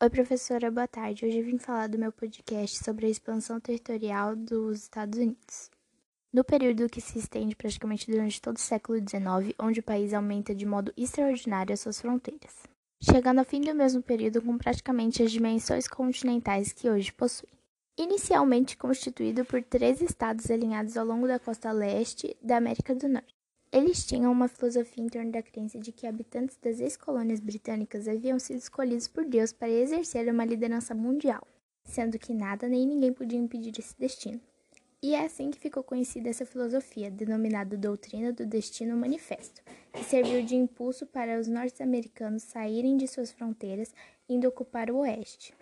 Oi, professora, boa tarde. Hoje vim falar do meu podcast sobre a expansão territorial dos Estados Unidos. No período que se estende praticamente durante todo o século XIX, onde o país aumenta de modo extraordinário as suas fronteiras, chegando ao fim do mesmo período com praticamente as dimensões continentais que hoje possui. Inicialmente constituído por três estados alinhados ao longo da costa leste da América do Norte. Eles tinham uma filosofia em torno da crença de que habitantes das ex-colônias britânicas haviam sido escolhidos por Deus para exercer uma liderança mundial, sendo que nada nem ninguém podia impedir esse destino. E é assim que ficou conhecida essa filosofia, denominada Doutrina do Destino Manifesto, que serviu de impulso para os norte-americanos saírem de suas fronteiras indo ocupar o oeste.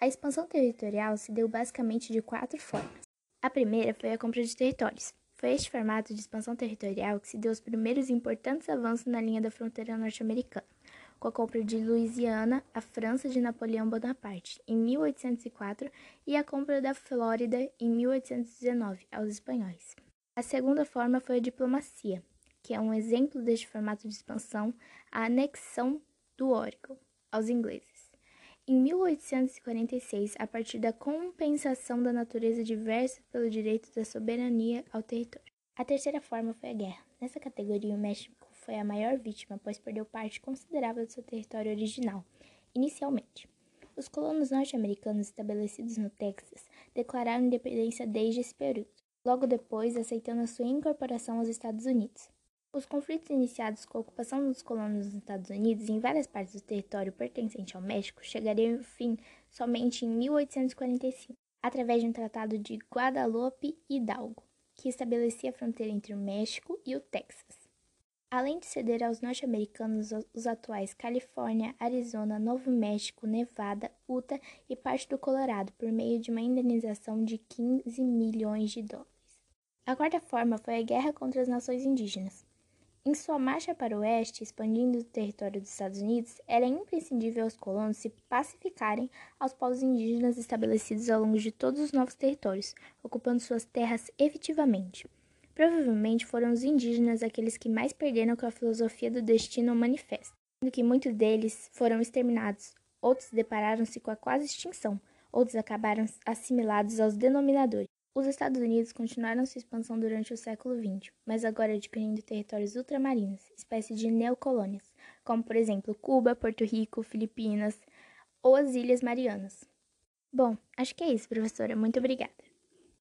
A expansão territorial se deu basicamente de quatro formas. A primeira foi a compra de territórios, foi este formato de expansão territorial que se deu os primeiros importantes avanços na linha da fronteira norte-americana, com a compra de Louisiana à França de Napoleão Bonaparte em 1804 e a compra da Flórida em 1819 aos espanhóis. A segunda forma foi a diplomacia, que é um exemplo deste formato de expansão, a anexão do Oregon aos ingleses. Em 1846, a partir da compensação da natureza diversa pelo direito da soberania ao território. A terceira forma foi a guerra. Nessa categoria, o México foi a maior vítima, pois perdeu parte considerável do seu território original, inicialmente. Os colonos norte-americanos estabelecidos no Texas declararam independência desde esse período, logo depois aceitando a sua incorporação aos Estados Unidos. Os conflitos iniciados com a ocupação dos colonos nos Estados Unidos em várias partes do território pertencente ao México chegariam ao fim somente em 1845, através de um tratado de Guadalupe Hidalgo, que estabelecia a fronteira entre o México e o Texas. Além de ceder aos norte-americanos os atuais Califórnia, Arizona, Novo México, Nevada, Utah e parte do Colorado por meio de uma indenização de 15 milhões de dólares. A quarta forma foi a guerra contra as nações indígenas. Em sua marcha para o oeste, expandindo o território dos Estados Unidos, era imprescindível aos colonos se pacificarem aos povos indígenas estabelecidos ao longo de todos os novos territórios, ocupando suas terras efetivamente. Provavelmente foram os indígenas aqueles que mais perderam com a filosofia do destino manifesto, sendo que muitos deles foram exterminados, outros depararam-se com a quase extinção, outros acabaram assimilados aos denominadores. Os Estados Unidos continuaram sua expansão durante o século XX, mas agora adquirindo territórios ultramarinos, espécie de neocolônias, como por exemplo Cuba, Porto Rico, Filipinas ou as Ilhas Marianas. Bom, acho que é isso, professora. Muito obrigada.